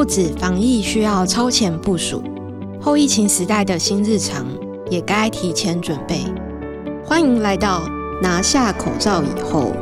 不止防疫需要超前部署，后疫情时代的新日常也该提前准备。欢迎来到拿下口罩以后。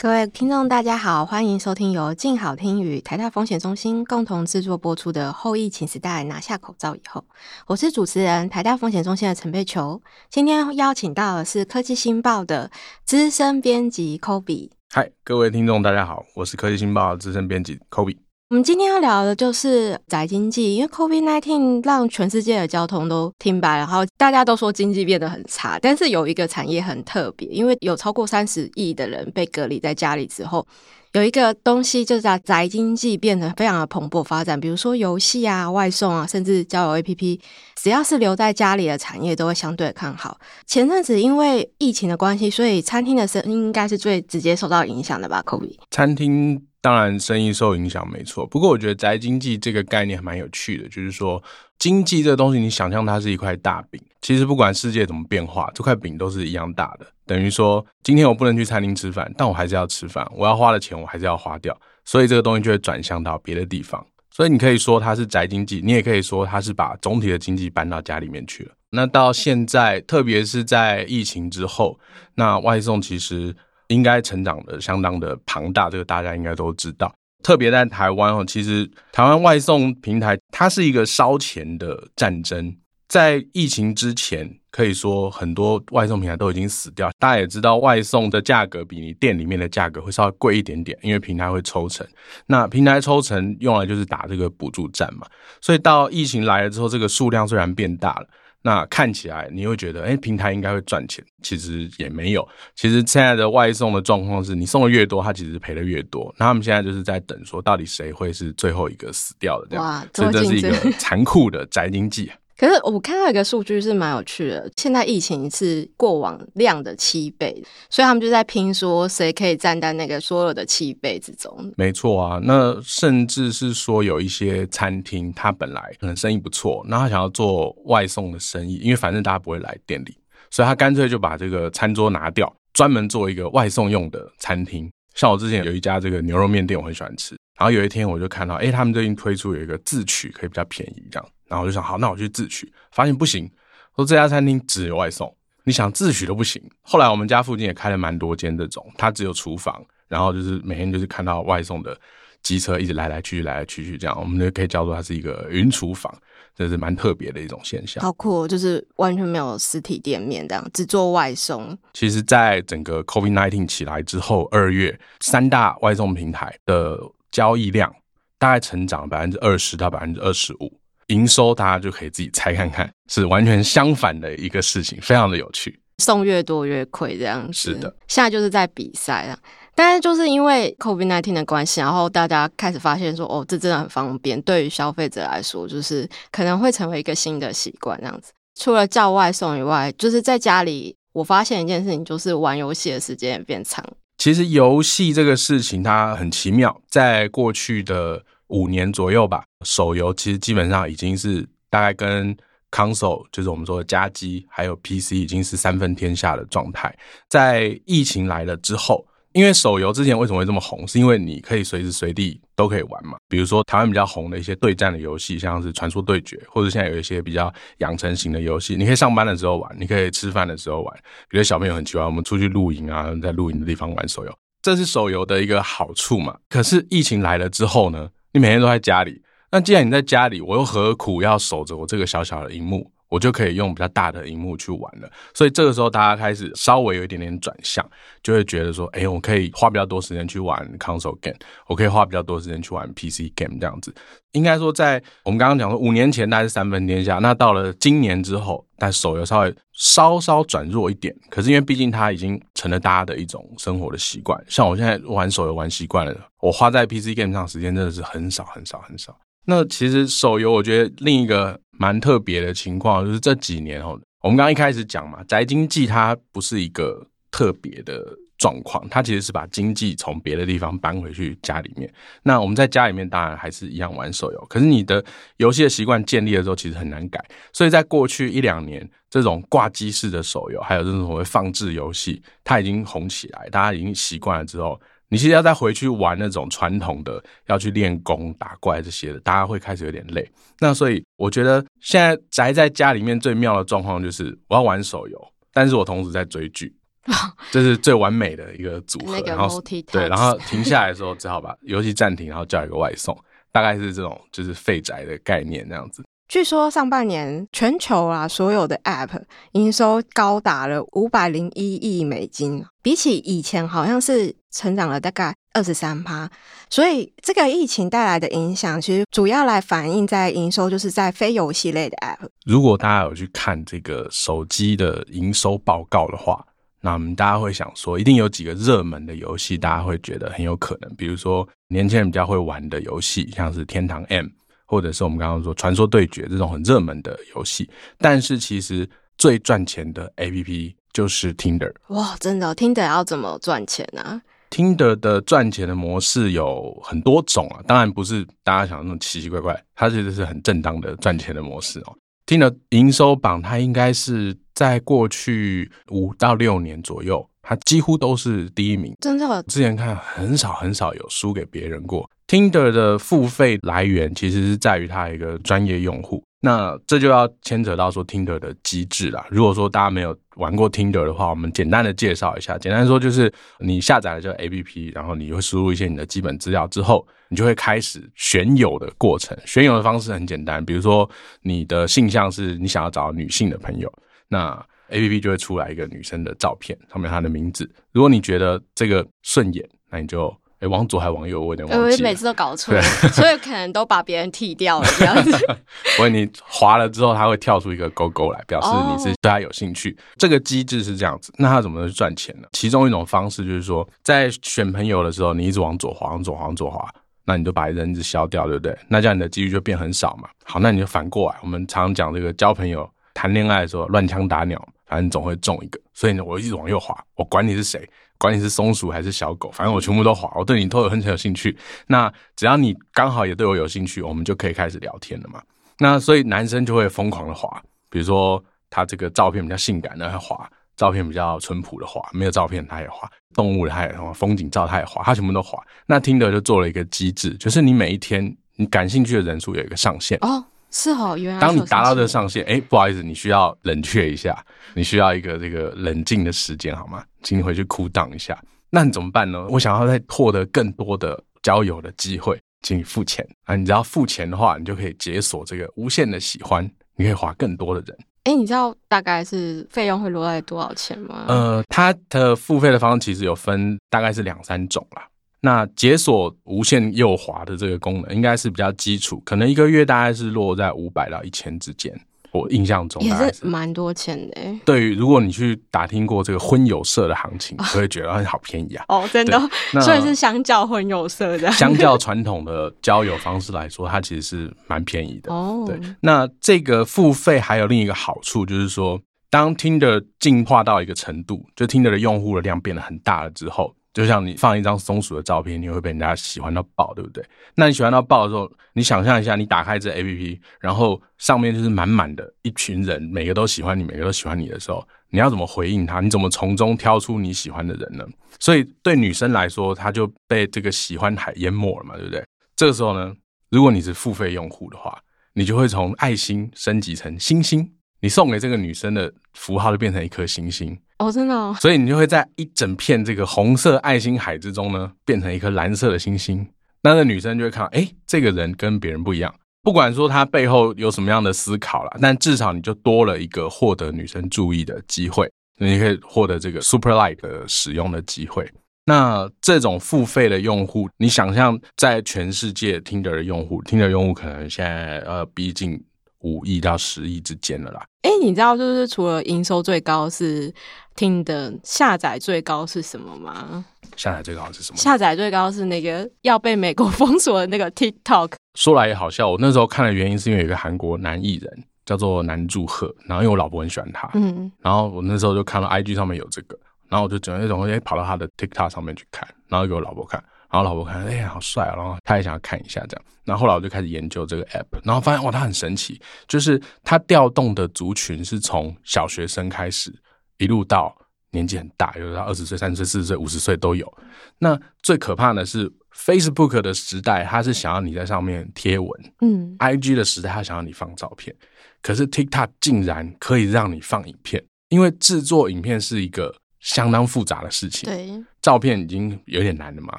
各位听众，大家好，欢迎收听由静好听与台大风险中心共同制作播出的《后疫情时代拿下口罩以后》，我是主持人台大风险中心的陈佩球。今天邀请到的是科技新报的资深编辑 Kobe。嗨，各位听众，大家好，我是科技新报资深编辑 Kobe。我们今天要聊的就是宅经济，因为 COVID-19 让全世界的交通都停摆，然后大家都说经济变得很差。但是有一个产业很特别，因为有超过三十亿的人被隔离在家里之后，有一个东西就是在宅经济变得非常的蓬勃发展。比如说游戏啊、外送啊，甚至交友 APP，只要是留在家里的产业，都会相对看好。前阵子因为疫情的关系，所以餐厅的生意应该是最直接受到影响的吧？Kobe，餐厅。当然，生意受影响没错。不过，我觉得宅经济这个概念还蛮有趣的，就是说，经济这个东西，你想象它是一块大饼，其实不管世界怎么变化，这块饼都是一样大的。等于说，今天我不能去餐厅吃饭，但我还是要吃饭，我要花的钱我还是要花掉，所以这个东西就会转向到别的地方。所以你可以说它是宅经济，你也可以说它是把总体的经济搬到家里面去了。那到现在，特别是在疫情之后，那外送其实。应该成长的相当的庞大，这个大家应该都知道。特别在台湾哦，其实台湾外送平台它是一个烧钱的战争。在疫情之前，可以说很多外送平台都已经死掉。大家也知道，外送的价格比你店里面的价格会稍微贵一点点，因为平台会抽成。那平台抽成用来就是打这个补助战嘛。所以到疫情来了之后，这个数量虽然变大了。那看起来你会觉得，哎、欸，平台应该会赚钱，其实也没有。其实现在的外送的状况是，你送的越多，它其实赔的越多。那他们现在就是在等，说到底谁会是最后一个死掉的这样。哇，这这是一个残酷的宅经济。可是我看到一个数据是蛮有趣的，现在疫情是过往量的七倍，所以他们就在拼说谁可以站在那个所有的七倍之中。没错啊，那甚至是说有一些餐厅，他本来可能生意不错，那他想要做外送的生意，因为反正大家不会来店里，所以他干脆就把这个餐桌拿掉，专门做一个外送用的餐厅。像我之前有一家这个牛肉面店，我很喜欢吃，然后有一天我就看到，哎，他们最近推出有一个自取，可以比较便宜这样。然后我就想，好，那我去自取，发现不行，说这家餐厅只有外送，你想自取都不行。后来我们家附近也开了蛮多间这种，它只有厨房，然后就是每天就是看到外送的机车一直来来去去，来来去去这样，我们就可以叫做它是一个云厨房，这是蛮特别的一种现象。好酷，就是完全没有实体店面这样，只做外送。其实，在整个 COVID-19 起来之后，二月三大外送平台的交易量大概成长百分之二十到百分之二十五。营收大家就可以自己猜看看，是完全相反的一个事情，非常的有趣。送越多越亏这样子。是的，现在就是在比赛啊。但是就是因为 COVID-19 的关系，然后大家开始发现说，哦，这真的很方便。对于消费者来说，就是可能会成为一个新的习惯这样子。除了叫外送以外，就是在家里，我发现一件事情，就是玩游戏的时间也变长。其实游戏这个事情它很奇妙，在过去的。五年左右吧，手游其实基本上已经是大概跟 console，就是我们说的家机，还有 PC 已经是三分天下的状态。在疫情来了之后，因为手游之前为什么会这么红，是因为你可以随时随地都可以玩嘛。比如说台湾比较红的一些对战的游戏，像是传说对决，或者现在有一些比较养成型的游戏，你可以上班的时候玩，你可以吃饭的时候玩。比如小朋友很喜欢，我们出去露营啊，在露营的地方玩手游，这是手游的一个好处嘛。可是疫情来了之后呢？你每天都在家里，那既然你在家里，我又何苦要守着我这个小小的荧幕？我就可以用比较大的荧幕去玩了。所以这个时候，大家开始稍微有一点点转向，就会觉得说，哎，我可以花比较多时间去玩 console game，我可以花比较多时间去玩 PC game 这样子。应该说，在我们刚刚讲说，五年前大概是三分天下，那到了今年之后，但手游稍微稍稍转弱一点。可是因为毕竟它已经成了大家的一种生活的习惯，像我现在玩手游玩习惯了，我花在 PC game 上时间真的是很少很少很少。那其实手游，我觉得另一个蛮特别的情况就是这几年哦，我们刚刚一开始讲嘛，宅经济它不是一个特别的状况，它其实是把经济从别的地方搬回去家里面。那我们在家里面当然还是一样玩手游，可是你的游戏的习惯建立了之后，其实很难改。所以在过去一两年，这种挂机式的手游，还有这种所谓放置游戏，它已经红起来，大家已经习惯了之后，你其实要再回去玩那种传统的，要去练功打怪这些的，大家会开始有点累。那所以我觉得现在宅在家里面最妙的状况就是，我要玩手游，但是我同时在追剧。这是最完美的一个组合，然后对，然后停下来的时候只好把游戏暂停，然后叫一个外送，大概是这种就是废宅的概念那样子。据说上半年全球啊所有的 App 营收高达了五百零一亿美金，比起以前好像是成长了大概二十三趴。所以这个疫情带来的影响，其实主要来反映在营收，就是在非游戏类的 App。如果大家有去看这个手机的营收报告的话。那我们大家会想说，一定有几个热门的游戏，大家会觉得很有可能，比如说年轻人比较会玩的游戏，像是《天堂 M》，或者是我们刚刚说《传说对决》这种很热门的游戏。但是其实最赚钱的 APP 就是 Tinder。哇，真的，Tinder 要怎么赚钱呢？Tinder 的赚钱的模式有很多种啊，当然不是大家想的那种奇奇怪怪，它其实是很正当的赚钱的模式哦。Tinder 营收榜，它应该是在过去五到六年左右，它几乎都是第一名。真的，之前看很少很少有输给别人过。Tinder 的付费来源其实是在于它一个专业用户。那这就要牵扯到说 Tinder 的机制啦。如果说大家没有玩过 Tinder 的话，我们简单的介绍一下。简单说就是你下载了这个 APP，然后你会输入一些你的基本资料之后，你就会开始选友的过程。选友的方式很简单，比如说你的性向是你想要找女性的朋友，那 APP 就会出来一个女生的照片，上面她的名字。如果你觉得这个顺眼，那你就。哎，往左还往右？我有点忘记。我每次都搞错，所以可能都把别人剃掉了这样子。所以你滑了之后，它会跳出一个勾勾来，表示你是对他有兴趣。Oh. 这个机制是这样子，那他怎么去赚钱呢？其中一种方式就是说，在选朋友的时候，你一直往左滑，往左滑，往左滑，那你就把人子消掉，对不对？那这样你的几率就变很少嘛。好，那你就反过来，我们常常讲这个交朋友、谈恋爱的时候，乱枪打鸟，反正总会中一个。所以呢，我一直往右滑，我管你是谁。管你是松鼠还是小狗，反正我全部都滑，我对你都有很很有兴趣。那只要你刚好也对我有兴趣，我们就可以开始聊天了嘛。那所以男生就会疯狂的滑，比如说他这个照片比较性感的，他滑；照片比较淳朴的滑；没有照片他也滑；动物的他也滑；风景照他也滑，他全部都滑。那 Tinder 就做了一个机制，就是你每一天你感兴趣的人数有一个上限哦。是哦，原来当你达到这个上限，哎，不好意思，你需要冷却一下，你需要一个这个冷静的时间，好吗？请你回去 cool down 一下。那你怎么办呢？我想要再获得更多的交友的机会，请你付钱啊！你只要付钱的话，你就可以解锁这个无限的喜欢，你可以划更多的人。哎，你知道大概是费用会落在多少钱吗？呃，它的付费的方式其实有分，大概是两三种啦。那解锁无限右滑的这个功能，应该是比较基础，可能一个月大概是落在五百到一千之间。我印象中是也是蛮多钱的。对于如果你去打听过这个婚友社的行情，你会觉得很好便宜啊。哦，真的，所以是相较婚友社的，相较传统的交友方式来说，它其实是蛮便宜的。哦，对。那这个付费还有另一个好处，就是说，当 Tinder 进化到一个程度，就 Tinder 的用户的量变得很大了之后。就像你放一张松鼠的照片，你会被人家喜欢到爆，对不对？那你喜欢到爆的时候，你想象一下，你打开这 APP，然后上面就是满满的一群人，每个都喜欢你，每个都喜欢你的时候，你要怎么回应他？你怎么从中挑出你喜欢的人呢？所以对女生来说，她就被这个喜欢海淹没了嘛，对不对？这个时候呢，如果你是付费用户的话，你就会从爱心升级成星星，你送给这个女生的符号就变成一颗星星。哦，真的哦，所以你就会在一整片这个红色爱心海之中呢，变成一颗蓝色的星星。那个女生就会看到，哎，这个人跟别人不一样。不管说他背后有什么样的思考啦，但至少你就多了一个获得女生注意的机会。你可以获得这个 Super Like 的使用的机会。那这种付费的用户，你想象在全世界 Tinder 的用户，Tinder 用户可能现在呃逼近。五亿到十亿之间了啦。哎，你知道就是除了营收最高是 Tinder，下载最高是什么吗？下载最高是什么？下载最高是那个要被美国 封锁的那个 TikTok。说来也好笑，我那时候看的原因是因为有一个韩国男艺人叫做南柱赫，然后因为我老婆很喜欢他，嗯，然后我那时候就看到 IG 上面有这个，然后我就整那种哎跑到他的 TikTok 上面去看，然后给我老婆看，然后老婆看，哎呀好帅啊，然后他也想要看一下这样，然后后来我就开始研究这个 app，然后发现哇，它很神奇，就是它调动的族群是从小学生开始，一路到年纪很大，有到二十岁、三十岁、四十岁、五十岁都有。那最可怕的是 Facebook 的时代，它是想要你在上面贴文，嗯，IG 的时代，它想要你放照片，可是 TikTok 竟然可以让你放影片，因为制作影片是一个。相当复杂的事情，对，照片已经有点难了嘛，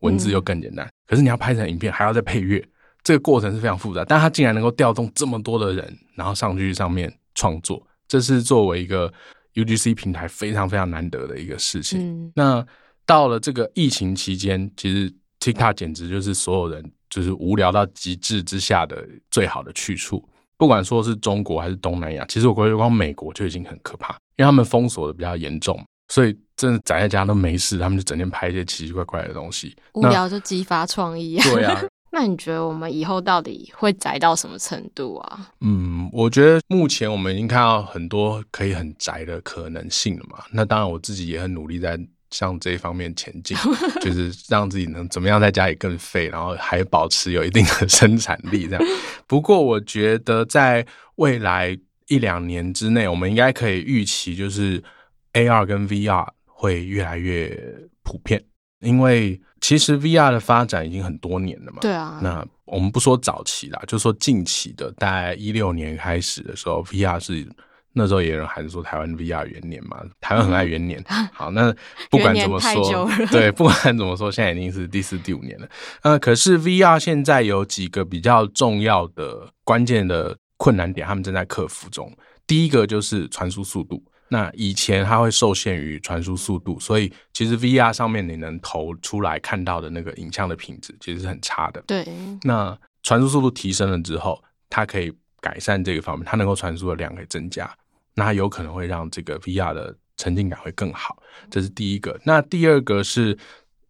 文字又更简单。嗯、可是你要拍成影片，还要再配乐，这个过程是非常复杂。但他竟然能够调动这么多的人，然后上去上面创作，这是作为一个 UGC 平台非常非常难得的一个事情。嗯、那到了这个疫情期间，其实 TikTok 简直就是所有人就是无聊到极致之下的最好的去处。不管说是中国还是东南亚，其实我觉得光美国就已经很可怕，因为他们封锁的比较严重。所以真的宅在家都没事，他们就整天拍一些奇奇怪怪的东西，无聊就激发创意啊。对啊，那你觉得我们以后到底会宅到什么程度啊？嗯，我觉得目前我们已经看到很多可以很宅的可能性了嘛。那当然，我自己也很努力在向这一方面前进，就是让自己能怎么样在家里更废，然后还保持有一定的生产力这样。不过，我觉得在未来一两年之内，我们应该可以预期就是。AR 跟 VR 会越来越普遍，因为其实 VR 的发展已经很多年了嘛。对啊。那我们不说早期啦，就说近期的，大概一六年开始的时候，VR 是那时候也有人还是说台湾 VR 元年嘛，台湾很爱元年。嗯、好，那不管怎么说，对，不管怎么说，现在已经是第四、第五年了。呃，可是 VR 现在有几个比较重要的关键的困难点，他们正在克服中。第一个就是传输速度。那以前它会受限于传输速度，所以其实 VR 上面你能投出来看到的那个影像的品质其实是很差的。对。那传输速度提升了之后，它可以改善这个方面，它能够传输的量可以增加，那它有可能会让这个 VR 的沉浸感会更好。这是第一个。那第二个是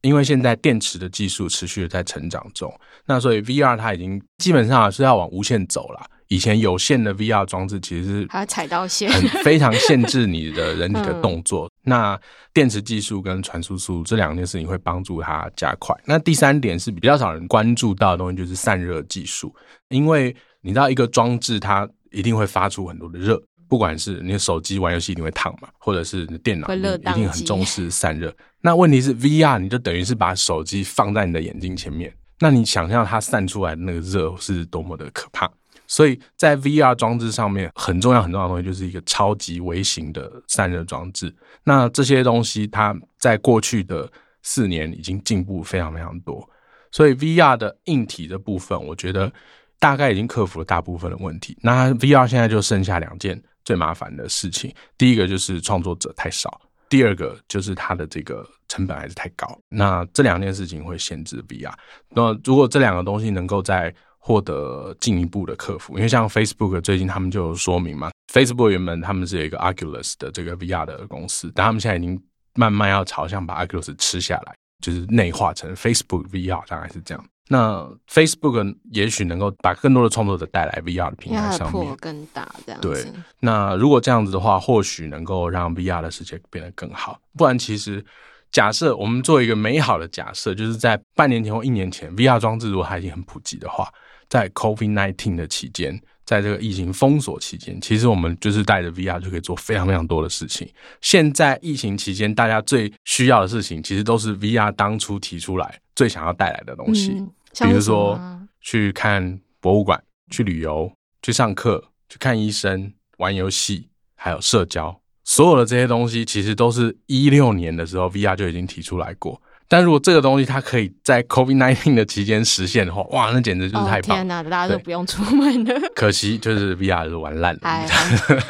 因为现在电池的技术持续的在成长中，那所以 VR 它已经基本上是要往无线走了。以前有线的 VR 装置其实是还要踩到线，很 非常限制你的人体的动作。嗯、那电池技术跟传输速度这两件事情会帮助它加快。那第三点是比较少人关注到的东西，就是散热技术。因为你知道一个装置它一定会发出很多的热，不管是你的手机玩游戏一定会烫嘛，或者是你的电脑一定很重视散热。那问题是 VR 你就等于是把手机放在你的眼睛前面，那你想象它散出来的那个热是多么的可怕。所以在 VR 装置上面，很重要很重要的东西就是一个超级微型的散热装置。那这些东西它在过去的四年已经进步非常非常多。所以 VR 的硬体的部分，我觉得大概已经克服了大部分的问题。那 VR 现在就剩下两件最麻烦的事情，第一个就是创作者太少，第二个就是它的这个成本还是太高。那这两件事情会限制 VR。那如果这两个东西能够在获得进一步的克服，因为像 Facebook 最近他们就有说明嘛，Facebook 原本他们是有一个 Oculus 的这个 VR 的公司，但他们现在已经慢慢要朝向把 Oculus 吃下来，就是内化成 Facebook VR，大概是这样。那 Facebook 也许能够把更多的创作者带来 VR 的平台上面，更大这样子。对，那如果这样子的话，或许能够让 VR 的世界变得更好。不然，其实假设我们做一个美好的假设，就是在半年前或一年前，VR 装置如果它已经很普及的话。在 COVID-19 的期间，在这个疫情封锁期间，其实我们就是带着 VR 就可以做非常非常多的事情。现在疫情期间，大家最需要的事情，其实都是 VR 当初提出来最想要带来的东西，嗯、比如说去看博物馆、去旅游、去上课、去看医生、玩游戏，还有社交，所有的这些东西，其实都是一六年的时候 VR 就已经提出来过。但如果这个东西它可以在 COVID nineteen 的期间实现的话，哇，那简直就是太棒！天哪，大家都不用出门了。可惜就是 VR 是玩烂了，哎，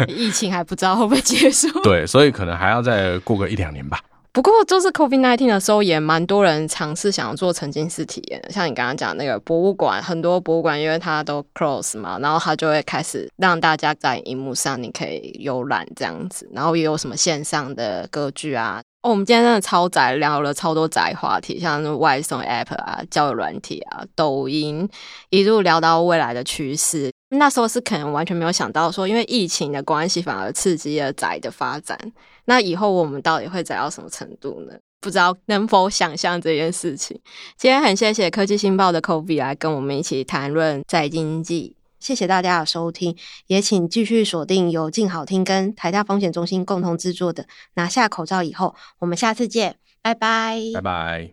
疫情还不知道会不会结束。对，所以可能还要再过个一两年吧。不过，就是 COVID nineteen 的时候，也蛮多人尝试想要做沉浸式体验的。像你刚刚讲那个博物馆，很多博物馆因为它都 close 嘛，然后它就会开始让大家在荧幕上你可以游览这样子，然后也有什么线上的歌剧啊。哦，我们今天真的超宅，聊了超多宅话题，像外送 App 啊、交友软体啊、抖音，一路聊到未来的趋势。那时候是可能完全没有想到说，因为疫情的关系，反而刺激了宅的发展。那以后我们到底会宅到什么程度呢？不知道能否想象这件事情。今天很谢谢科技新报的 Kobe 来跟我们一起谈论宅经济。谢谢大家的收听，也请继续锁定由静好听跟台大风险中心共同制作的《拿下口罩以后》，我们下次见，拜拜，拜拜。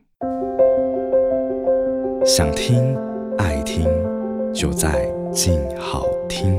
想听爱听，就在静好听。